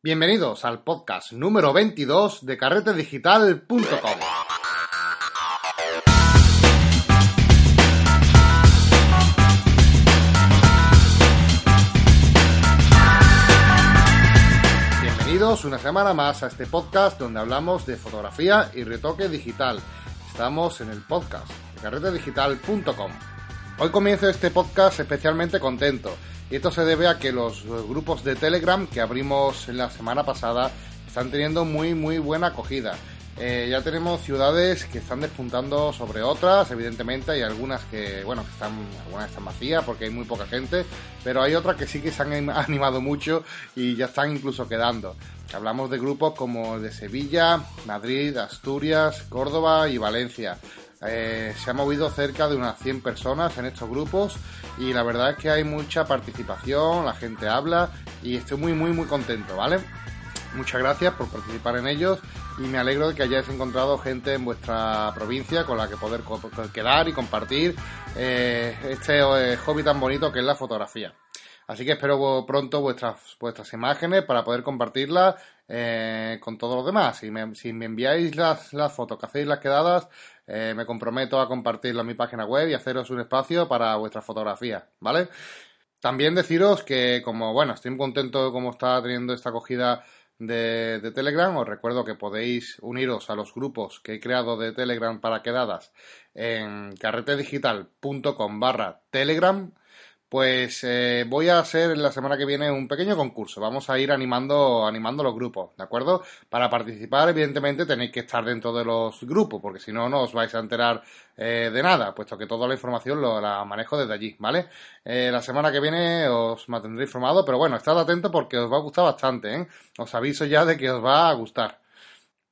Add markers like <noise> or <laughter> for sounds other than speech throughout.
Bienvenidos al podcast número 22 de carretedigital.com. Bienvenidos una semana más a este podcast donde hablamos de fotografía y retoque digital. Estamos en el podcast de carretedigital.com. Hoy comienzo este podcast especialmente contento y esto se debe a que los grupos de Telegram que abrimos la semana pasada están teniendo muy muy buena acogida. Eh, ya tenemos ciudades que están despuntando sobre otras, evidentemente hay algunas que, bueno, que están, algunas están vacías porque hay muy poca gente, pero hay otras que sí que se han <laughs> animado mucho y ya están incluso quedando. Hablamos de grupos como de Sevilla, Madrid, Asturias, Córdoba y Valencia. Eh, se ha movido cerca de unas 100 personas en estos grupos y la verdad es que hay mucha participación, la gente habla y estoy muy muy muy contento, ¿vale? Muchas gracias por participar en ellos y me alegro de que hayáis encontrado gente en vuestra provincia con la que poder quedar y compartir eh, este eh, hobby tan bonito que es la fotografía. Así que espero pronto vuestras, vuestras imágenes para poder compartirlas con todos los demás. Si me, si me enviáis las, las, fotos que hacéis las quedadas, eh, me comprometo a compartirlo en mi página web y haceros un espacio para vuestras fotografías, ¿vale? También deciros que, como bueno, estoy muy contento de cómo está teniendo esta acogida de, de, Telegram. Os recuerdo que podéis uniros a los grupos que he creado de Telegram para quedadas en carretedigital.com barra Telegram pues eh, voy a hacer la semana que viene un pequeño concurso. Vamos a ir animando, animando los grupos, ¿de acuerdo? Para participar, evidentemente, tenéis que estar dentro de los grupos, porque si no, no os vais a enterar eh, de nada, puesto que toda la información lo, la manejo desde allí, ¿vale? Eh, la semana que viene os mantendré informado, pero bueno, estad atentos porque os va a gustar bastante, ¿eh? Os aviso ya de que os va a gustar.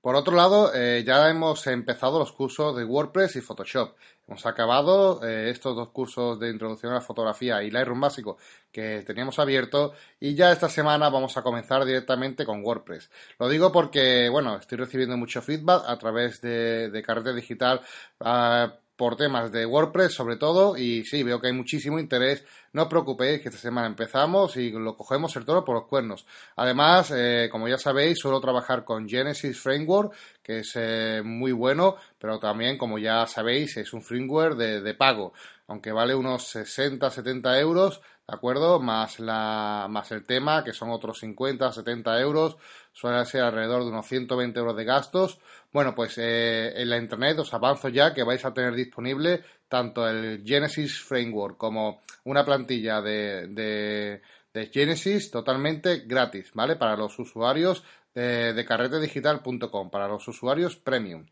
Por otro lado, eh, ya hemos empezado los cursos de WordPress y Photoshop. Hemos acabado eh, estos dos cursos de introducción a la fotografía y Lightroom básico que teníamos abierto y ya esta semana vamos a comenzar directamente con WordPress. Lo digo porque, bueno, estoy recibiendo mucho feedback a través de, de Carrete Digital. Uh, por temas de WordPress sobre todo y sí, veo que hay muchísimo interés. No os preocupéis que esta semana empezamos y lo cogemos el toro por los cuernos. Además, eh, como ya sabéis, suelo trabajar con Genesis Framework, que es eh, muy bueno, pero también, como ya sabéis, es un framework de, pago, aunque vale unos 60-70 euros ¿de acuerdo? Más, la, más el tema, que son otros 50, 70 euros, suele ser alrededor de unos 120 euros de gastos. Bueno, pues eh, en la internet os avanzo ya que vais a tener disponible tanto el Genesis Framework como una plantilla de, de, de Genesis totalmente gratis, ¿vale? Para los usuarios de, de carretedigital.com, para los usuarios premium.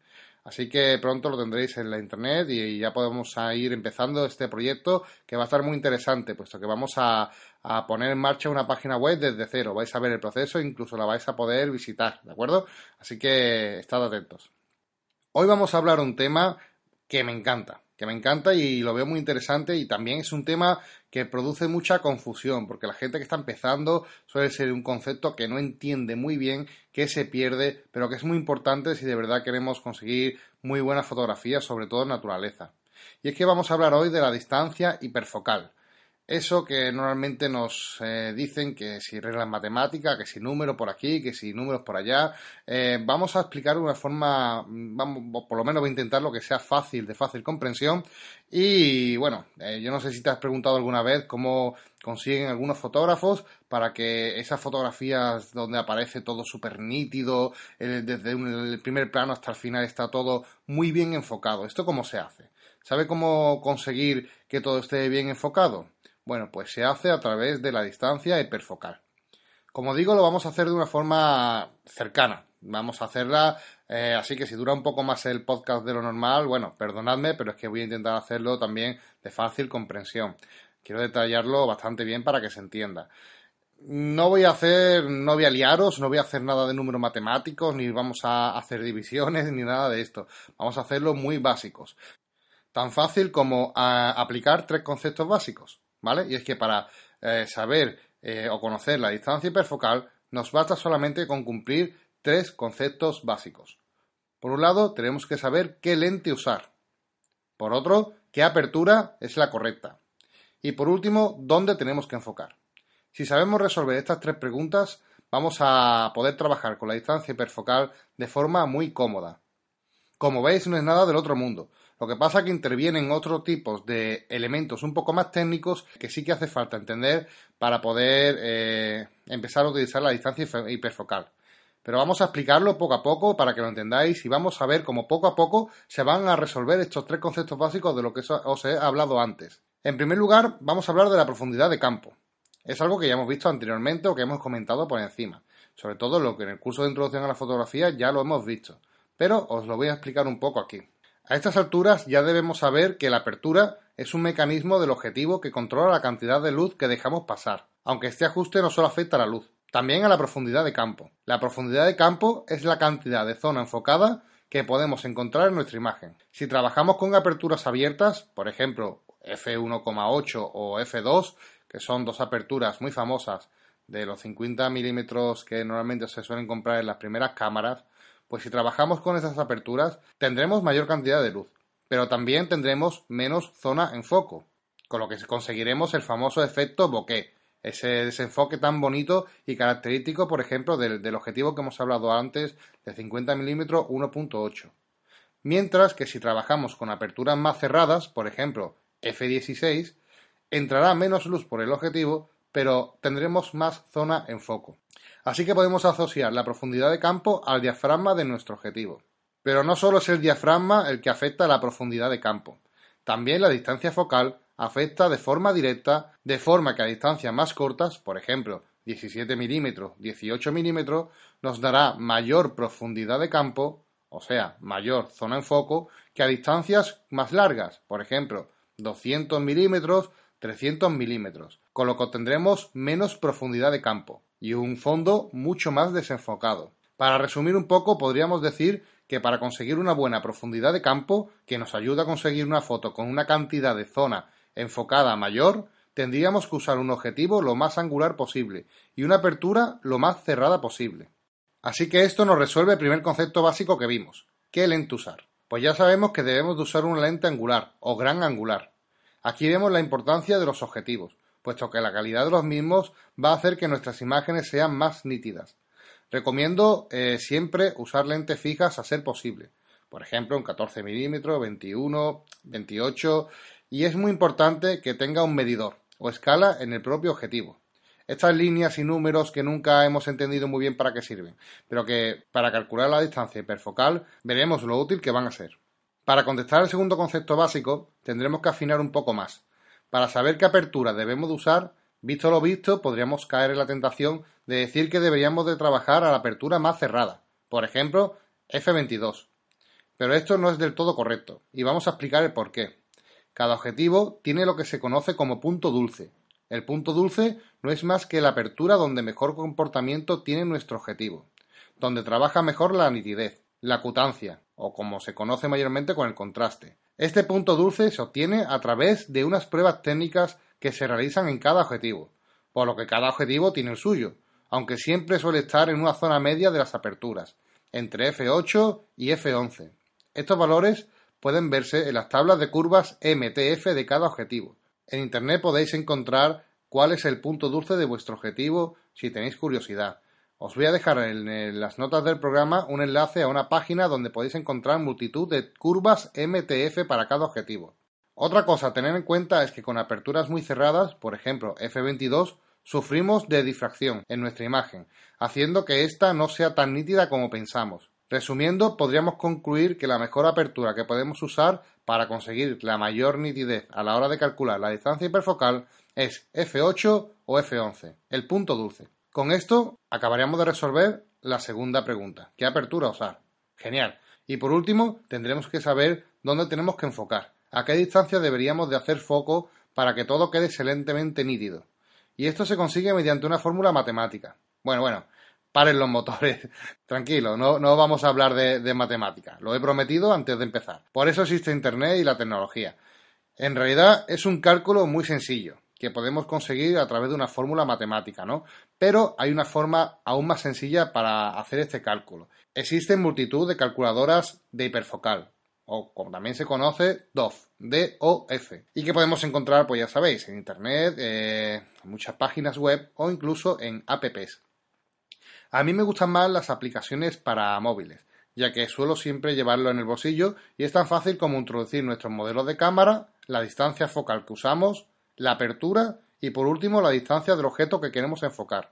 Así que pronto lo tendréis en la internet y ya podemos ir empezando este proyecto que va a estar muy interesante, puesto que vamos a, poner en marcha una página web desde cero. Vais a ver el proceso, incluso la vais a poder visitar, ¿de acuerdo? Así que estad atentos. Hoy vamos a hablar un tema que me encanta, me encanta y lo veo muy interesante y también es un tema que produce mucha confusión, porque la gente que está empezando suele ser un concepto que no entiende muy bien, que se pierde, pero que es muy importante si de verdad queremos conseguir muy buenas fotografías, sobre todo en naturaleza. Y es que vamos a hablar hoy de la distancia hiperfocal eso que normalmente nos eh, dicen que si reglas matemáticas, que si números por aquí, que si números por allá. Eh, vamos a explicar de una forma, vamos, por lo menos voy a intentar lo que sea fácil, de fácil comprensión. Y bueno, eh, yo no sé si te has preguntado alguna vez cómo consiguen algunos fotógrafos para que esas fotografías donde aparece todo súper nítido, desde el primer plano hasta el final está todo muy bien enfocado. ¿Esto cómo se hace? ¿Sabe cómo conseguir que todo esté bien enfocado? Bueno, pues se hace a través de la distancia hiperfocal. Como digo, lo vamos a hacer de una forma cercana. Vamos a hacerla, eh, así que si dura un poco más el podcast de lo normal, bueno, perdonadme, pero es que voy a intentar hacerlo también de fácil comprensión. Quiero detallarlo bastante bien para que se entienda. No voy a hacer, no voy a liaros, no voy a hacer nada de números matemáticos, ni vamos a hacer divisiones, <laughs> ni nada de esto. Vamos a hacerlo muy básicos. Tan fácil como a aplicar tres conceptos básicos. ¿Vale? Y es que para eh, saber eh, o conocer la distancia hiperfocal nos basta solamente con cumplir tres conceptos básicos. Por un lado, tenemos que saber qué lente usar. Por otro, qué apertura es la correcta. Y por último, dónde tenemos que enfocar. Si sabemos resolver estas tres preguntas, vamos a poder trabajar con la distancia hiperfocal de forma muy cómoda. Como veis, no es nada del otro mundo. Lo que pasa es que intervienen otros tipos de elementos un poco más técnicos que sí que hace falta entender para poder eh, empezar a utilizar la distancia hiperfocal. Pero vamos a explicarlo poco a poco para que lo entendáis y vamos a ver cómo poco a poco se van a resolver estos tres conceptos básicos de lo que os he hablado antes. En primer lugar, vamos a hablar de la profundidad de campo. Es algo que ya hemos visto anteriormente o que hemos comentado por encima. Sobre todo lo que en el curso de introducción a la fotografía ya lo hemos visto. Pero os lo voy a explicar un poco aquí. A estas alturas ya debemos saber que la apertura es un mecanismo del objetivo que controla la cantidad de luz que dejamos pasar, aunque este ajuste no solo afecta a la luz, también a la profundidad de campo. La profundidad de campo es la cantidad de zona enfocada que podemos encontrar en nuestra imagen. Si trabajamos con aperturas abiertas, por ejemplo, f1,8 o f2, que son dos aperturas muy famosas de los 50 milímetros que normalmente se suelen comprar en las primeras cámaras, pues si trabajamos con esas aperturas tendremos mayor cantidad de luz, pero también tendremos menos zona en foco, con lo que conseguiremos el famoso efecto bokeh, ese desenfoque tan bonito y característico, por ejemplo, del, objetivo que hemos hablado antes de 50 mm 1.8. Mientras que si trabajamos con aperturas más cerradas, por ejemplo, f16, entrará menos luz por el objetivo, pero tendremos más zona en foco. Así que podemos asociar la profundidad de campo al diafragma de nuestro objetivo. Pero no solo es el diafragma el que afecta a la profundidad de campo, también la distancia focal afecta de forma directa, de forma que a distancias más cortas, por ejemplo, 17 milímetros, 18 milímetros, nos dará mayor profundidad de campo, o sea, mayor zona en foco, que a distancias más largas, por ejemplo, 200 milímetros, 300 milímetros, con lo que obtendremos menos profundidad de campo y un fondo mucho más desenfocado. Para resumir un poco, podríamos decir que para conseguir una buena profundidad de campo, que nos ayuda a conseguir una foto con una cantidad de zona enfocada mayor, tendríamos que usar un objetivo lo más angular posible y una apertura lo más cerrada posible. Así que esto nos resuelve el primer concepto básico que vimos. ¿Qué lente usar? Pues ya sabemos que debemos de usar una lente angular o gran angular. Aquí vemos la importancia de los objetivos, puesto que la calidad de los mismos va a hacer que nuestras imágenes sean más nítidas. Recomiendo eh, siempre usar lentes fijas a ser posible. Por ejemplo, un 14 milímetros, 21, 28 y es muy importante que tenga un medidor o escala en el propio objetivo. Estas líneas y números que nunca hemos entendido muy bien para qué sirven, pero que para calcular la distancia hiperfocal veremos lo útil que van a ser. Para contestar al segundo concepto básico, tendremos que afinar un poco más. Para saber qué apertura debemos de usar, visto lo visto, podríamos caer en la tentación de decir que deberíamos de trabajar a la apertura más cerrada, por ejemplo, f22. Pero esto no es del todo correcto, y vamos a explicar el por qué. Cada objetivo tiene lo que se conoce como punto dulce. El punto dulce no es más que la apertura donde mejor comportamiento tiene nuestro objetivo, donde trabaja mejor la nitidez, la cutancia, o como se conoce mayormente con el contraste. Este punto dulce se obtiene a través de unas pruebas técnicas que se realizan en cada objetivo, por lo que cada objetivo tiene el suyo, aunque siempre suele estar en una zona media de las aperturas, entre f8 y f11. Estos valores pueden verse en las tablas de curvas MTF de cada objetivo. En Internet podéis encontrar cuál es el punto dulce de vuestro objetivo si tenéis curiosidad. Os voy a dejar en las notas del programa un enlace a una página donde podéis encontrar multitud de curvas MTF para cada objetivo. Otra cosa a tener en cuenta es que con aperturas muy cerradas, por ejemplo f22, sufrimos de difracción en nuestra imagen, haciendo que ésta no sea tan nítida como pensamos. Resumiendo, podríamos concluir que la mejor apertura que podemos usar para conseguir la mayor nitidez a la hora de calcular la distancia hiperfocal es f8 o f11, el punto dulce. Con esto acabaríamos de resolver la segunda pregunta. ¿Qué apertura usar? Genial. Y por último, tendremos que saber dónde tenemos que enfocar, a qué distancia deberíamos de hacer foco para que todo quede excelentemente nítido. Y esto se consigue mediante una fórmula matemática. Bueno, bueno, paren los motores. <laughs> Tranquilo, no, no vamos a hablar de, de matemáticas. Lo he prometido antes de empezar. Por eso existe Internet y la tecnología. En realidad es un cálculo muy sencillo que podemos conseguir a través de una fórmula matemática, ¿no? Pero hay una forma aún más sencilla para hacer este cálculo. Existen multitud de calculadoras de hiperfocal, o como también se conoce, DOF, D-O-F, y que podemos encontrar, pues ya sabéis, en Internet, eh, en muchas páginas web o incluso en apps. A mí me gustan más las aplicaciones para móviles, ya que suelo siempre llevarlo en el bolsillo y es tan fácil como introducir nuestros modelos de cámara, la distancia focal que usamos, la apertura y por último la distancia del objeto que queremos enfocar.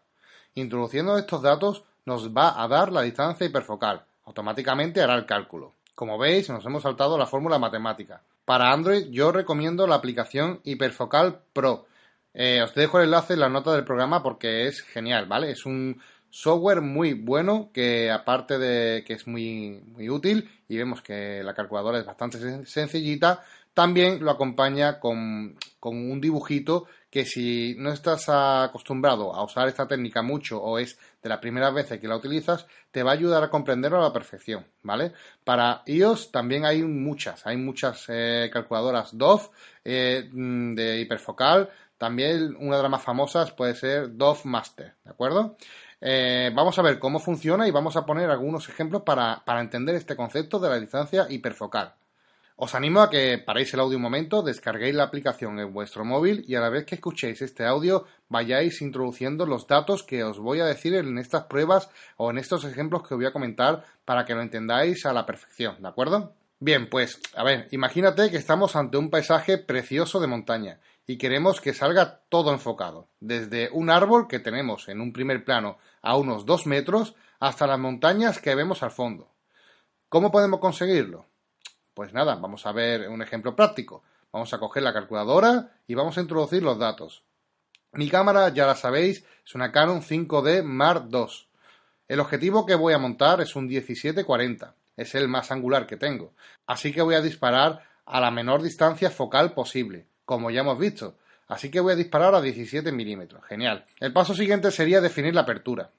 Introduciendo estos datos nos va a dar la distancia hiperfocal. Automáticamente hará el cálculo. Como veis, nos hemos saltado la fórmula matemática. Para Android yo recomiendo la aplicación Hiperfocal Pro. Eh, os dejo el enlace en la nota del programa porque es genial, ¿vale? Es un software muy bueno que aparte de que es muy, muy útil y vemos que la calculadora es bastante sencillita, también lo acompaña con, con un dibujito que si no estás acostumbrado a usar esta técnica mucho o es de las primeras veces que la utilizas, te va a ayudar a comprenderlo a la perfección, ¿vale? Para iOS también hay muchas, hay muchas eh, calculadoras DOF eh, mm, de hiperfocal, también una de las más famosas puede ser DOF Master, ¿de acuerdo? Eh, vamos a ver cómo funciona y vamos a poner algunos ejemplos para, para entender este concepto de la distancia hiperfocal. Os animo a que paréis el audio un momento, descarguéis la aplicación en vuestro móvil y a la vez que escuchéis este audio vayáis introduciendo los datos que os voy a decir en estas pruebas o en estos ejemplos que os voy a comentar para que lo entendáis a la perfección, ¿de acuerdo? Bien, pues, a ver, imagínate que estamos ante un paisaje precioso de montaña y queremos que salga todo enfocado, desde un árbol que tenemos en un primer plano a unos dos metros hasta las montañas que vemos al fondo. ¿Cómo podemos conseguirlo? Pues nada, vamos a ver un ejemplo práctico. Vamos a coger la calculadora y vamos a introducir los datos. Mi cámara, ya la sabéis, es una Canon 5D Mark II. El objetivo que voy a montar es un 1740. Es el más angular que tengo. Así que voy a disparar a la menor distancia focal posible, como ya hemos visto. Así que voy a disparar a 17 milímetros. Genial. El paso siguiente sería definir la apertura.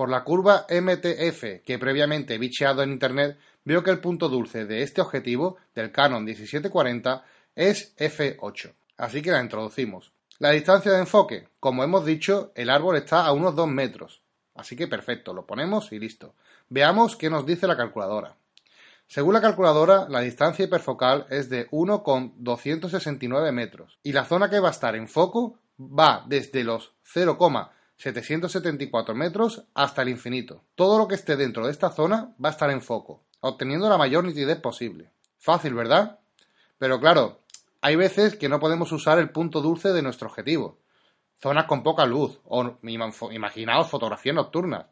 Por la curva MTF que previamente he bicheado en internet, veo que el punto dulce de este objetivo, del Canon 1740, es f8. Así que la introducimos. La distancia de enfoque, como hemos dicho, el árbol está a unos 2 metros. Así que perfecto, lo ponemos y listo. Veamos qué nos dice la calculadora. Según la calculadora, la distancia hiperfocal es de 1,269 metros y la zona que va a estar en foco va desde los 0,774 metros hasta el infinito. Todo lo que esté dentro de esta zona va a estar en foco obteniendo la mayor nitidez posible. Fácil, ¿verdad? Pero claro, hay veces que no podemos usar el punto dulce de nuestro objetivo. Zonas con poca luz, o imaginaos fotografías nocturnas.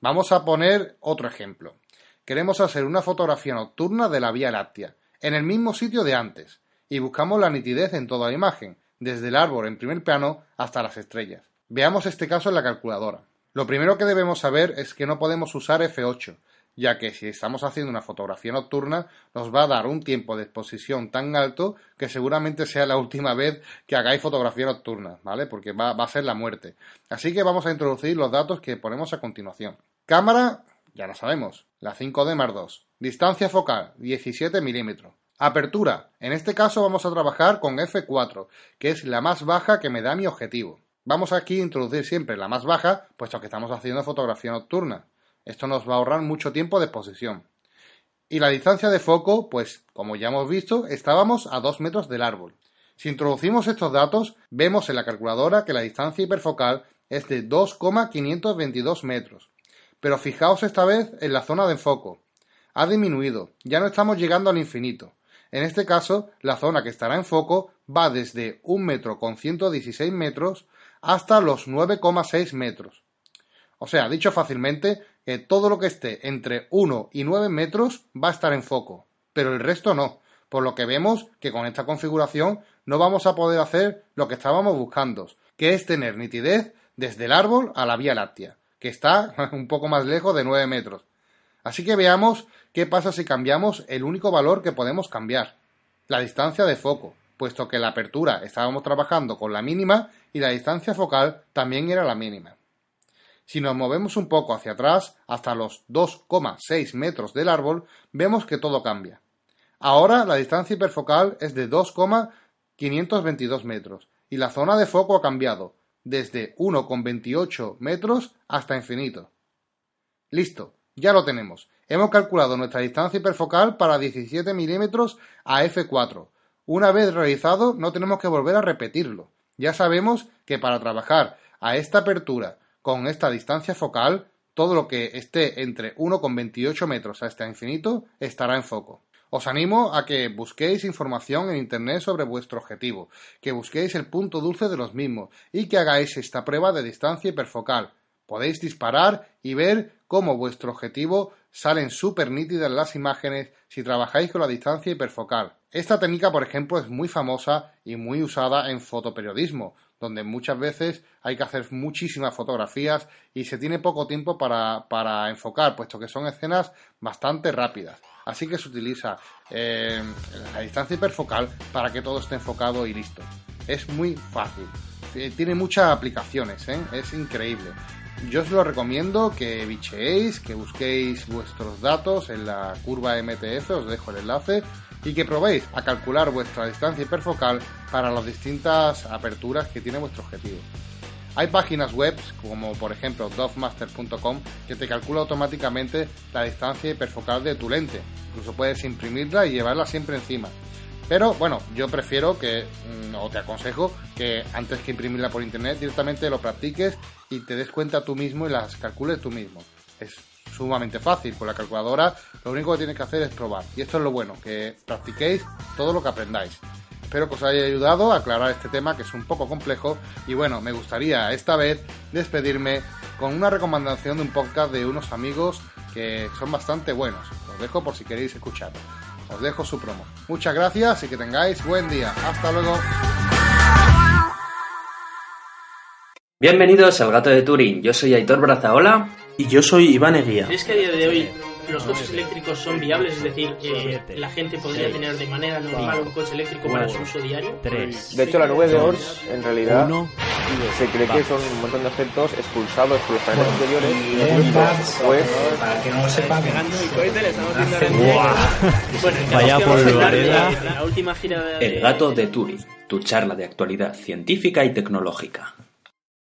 Vamos a poner otro ejemplo. Queremos hacer una fotografía nocturna de la Vía Láctea, en el mismo sitio de antes, y buscamos la nitidez en toda la imagen, desde el árbol en primer plano hasta las estrellas. Veamos este caso en la calculadora. Lo primero que debemos saber es que no podemos usar F8, ya que si estamos haciendo una fotografía nocturna nos va a dar un tiempo de exposición tan alto que seguramente sea la última vez que hagáis fotografía nocturna, ¿vale? Porque va, a ser la muerte. Así que vamos a introducir los datos que ponemos a continuación. Cámara, ya lo sabemos, la 5D Mark II. Distancia focal, 17 milímetros. Apertura, en este caso vamos a trabajar con F4, que es la más baja que me da mi objetivo. Vamos aquí a introducir siempre la más baja, puesto que estamos haciendo fotografía nocturna. Esto nos va a ahorrar mucho tiempo de exposición. Y la distancia de foco, pues como ya hemos visto, estábamos a 2 metros del árbol. Si introducimos estos datos, vemos en la calculadora que la distancia hiperfocal es de 2,522 metros. Pero fijaos esta vez en la zona de foco. Ha disminuido, ya no estamos llegando al infinito. En este caso, la zona que estará en foco va desde 1 metro con 116 metros hasta los 9,6 metros. O sea, dicho fácilmente, que todo lo que esté entre 1 y 9 metros va a estar en foco, pero el resto no, por lo que vemos que con esta configuración no vamos a poder hacer lo que estábamos buscando, que es tener nitidez desde el árbol a la Vía Láctea, que está <laughs> un poco más lejos de 9 metros. Así que veamos qué pasa si cambiamos el único valor que podemos cambiar, la distancia de foco, puesto que la apertura estábamos trabajando con la mínima y la distancia focal también era la mínima. Si nos movemos un poco hacia atrás, hasta los 2,6 metros del árbol, vemos que todo cambia. Ahora la distancia hiperfocal es de 2,522 metros y la zona de foco ha cambiado desde 1,28 metros hasta infinito. Listo, ya lo tenemos. Hemos calculado nuestra distancia hiperfocal para 17 milímetros a f4. Una vez realizado, no tenemos que volver a repetirlo. Ya sabemos que para trabajar a esta apertura con esta distancia focal, todo lo que esté entre 1,28 metros hasta infinito estará en foco. Os animo a que busquéis información en Internet sobre vuestro objetivo, que busquéis el punto dulce de los mismos y que hagáis esta prueba de distancia hiperfocal. Podéis disparar y ver cómo vuestro objetivo salen súper nítidas las imágenes si trabajáis con la distancia hiperfocal. Esta técnica, por ejemplo, es muy famosa y muy usada en fotoperiodismo, donde muchas veces hay que hacer muchísimas fotografías y se tiene poco tiempo para, para enfocar, puesto que son escenas bastante rápidas. Así que se utiliza eh, la distancia hiperfocal para que todo esté enfocado y listo. Es muy fácil. Eh, tiene muchas aplicaciones, ¿eh? es increíble. Yo os lo recomiendo que bicheéis, que busquéis vuestros datos en la curva MTF, os dejo el enlace, y que probéis a calcular vuestra distancia hiperfocal para las distintas aperturas que tiene vuestro objetivo. Hay páginas web, como por ejemplo dogmaster.com, que te calcula automáticamente la distancia hiperfocal de tu lente. Incluso puedes imprimirla y llevarla siempre encima. Pero bueno, yo prefiero que, mm, o te aconsejo, que antes que imprimirla por internet, directamente lo practiques y te des cuenta tú mismo y las calcules tú mismo. Es sumamente fácil. Con la calculadora lo único que tienes que hacer es probar. Y esto es lo bueno, que practiquéis todo lo que aprendáis. Espero que os haya ayudado a aclarar este tema que es un poco complejo. Y bueno, me gustaría esta vez despedirme con una recomendación de un podcast de unos amigos que son bastante buenos. Os dejo por si queréis escucharlo. Os dejo su promo. Muchas gracias y que tengáis buen día. Hasta luego. Bienvenidos al Gato de Turing. Yo soy Aitor Brazaola. Y yo soy Iván Eguía. ¿Crees que a día de hoy los coches eléctricos son viables? Es decir, que la gente podría tener de manera normal un coche eléctrico para su uso diario. De hecho, la nube de Ors, en realidad, se cree que son un montón de objetos expulsados por los paneles anteriores. Pues, para que no lo sepan, el cohete le estamos viendo Bueno, Vaya por la última gira de... El Gato de Turing, tu charla de actualidad científica y tecnológica.